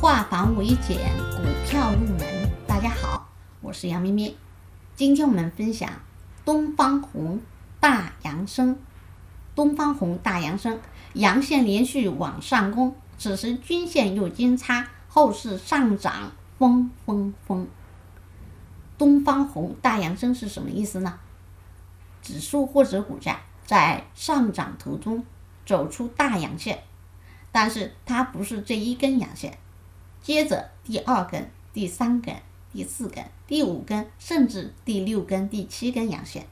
化繁为简，股票入门。大家好，我是杨咪咪。今天我们分享东方红大阳升。东方红大阳升，阳线连续往上攻，此时均线又金叉，后市上涨风风风。东方红大阳升是什么意思呢？指数或者股价在上涨途中走出大阳线，但是它不是这一根阳线。接着第二根、第三根、第四根、第五根，甚至第六根、第七根阳线，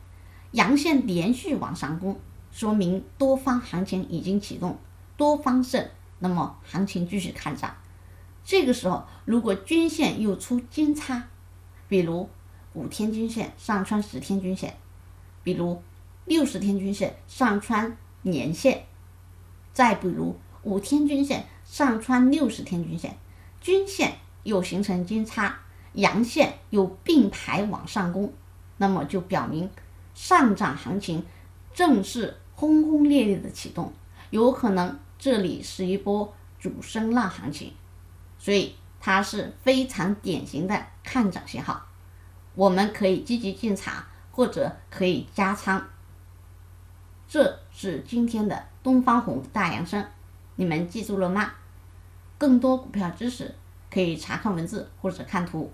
阳线连续往上攻，说明多方行情已经启动，多方胜，那么行情继续看涨。这个时候，如果均线又出金叉，比如五天均线上穿十天均线，比如六十天均线上穿年线，再比如五天均线上穿六十天均线。均线又形成金叉，阳线又并排往上攻，那么就表明上涨行情正式轰轰烈烈的启动，有可能这里是一波主升浪行情，所以它是非常典型的看涨信号，我们可以积极进场或者可以加仓。这是今天的东方红大阳升，你们记住了吗？更多股票知识，可以查看文字或者看图。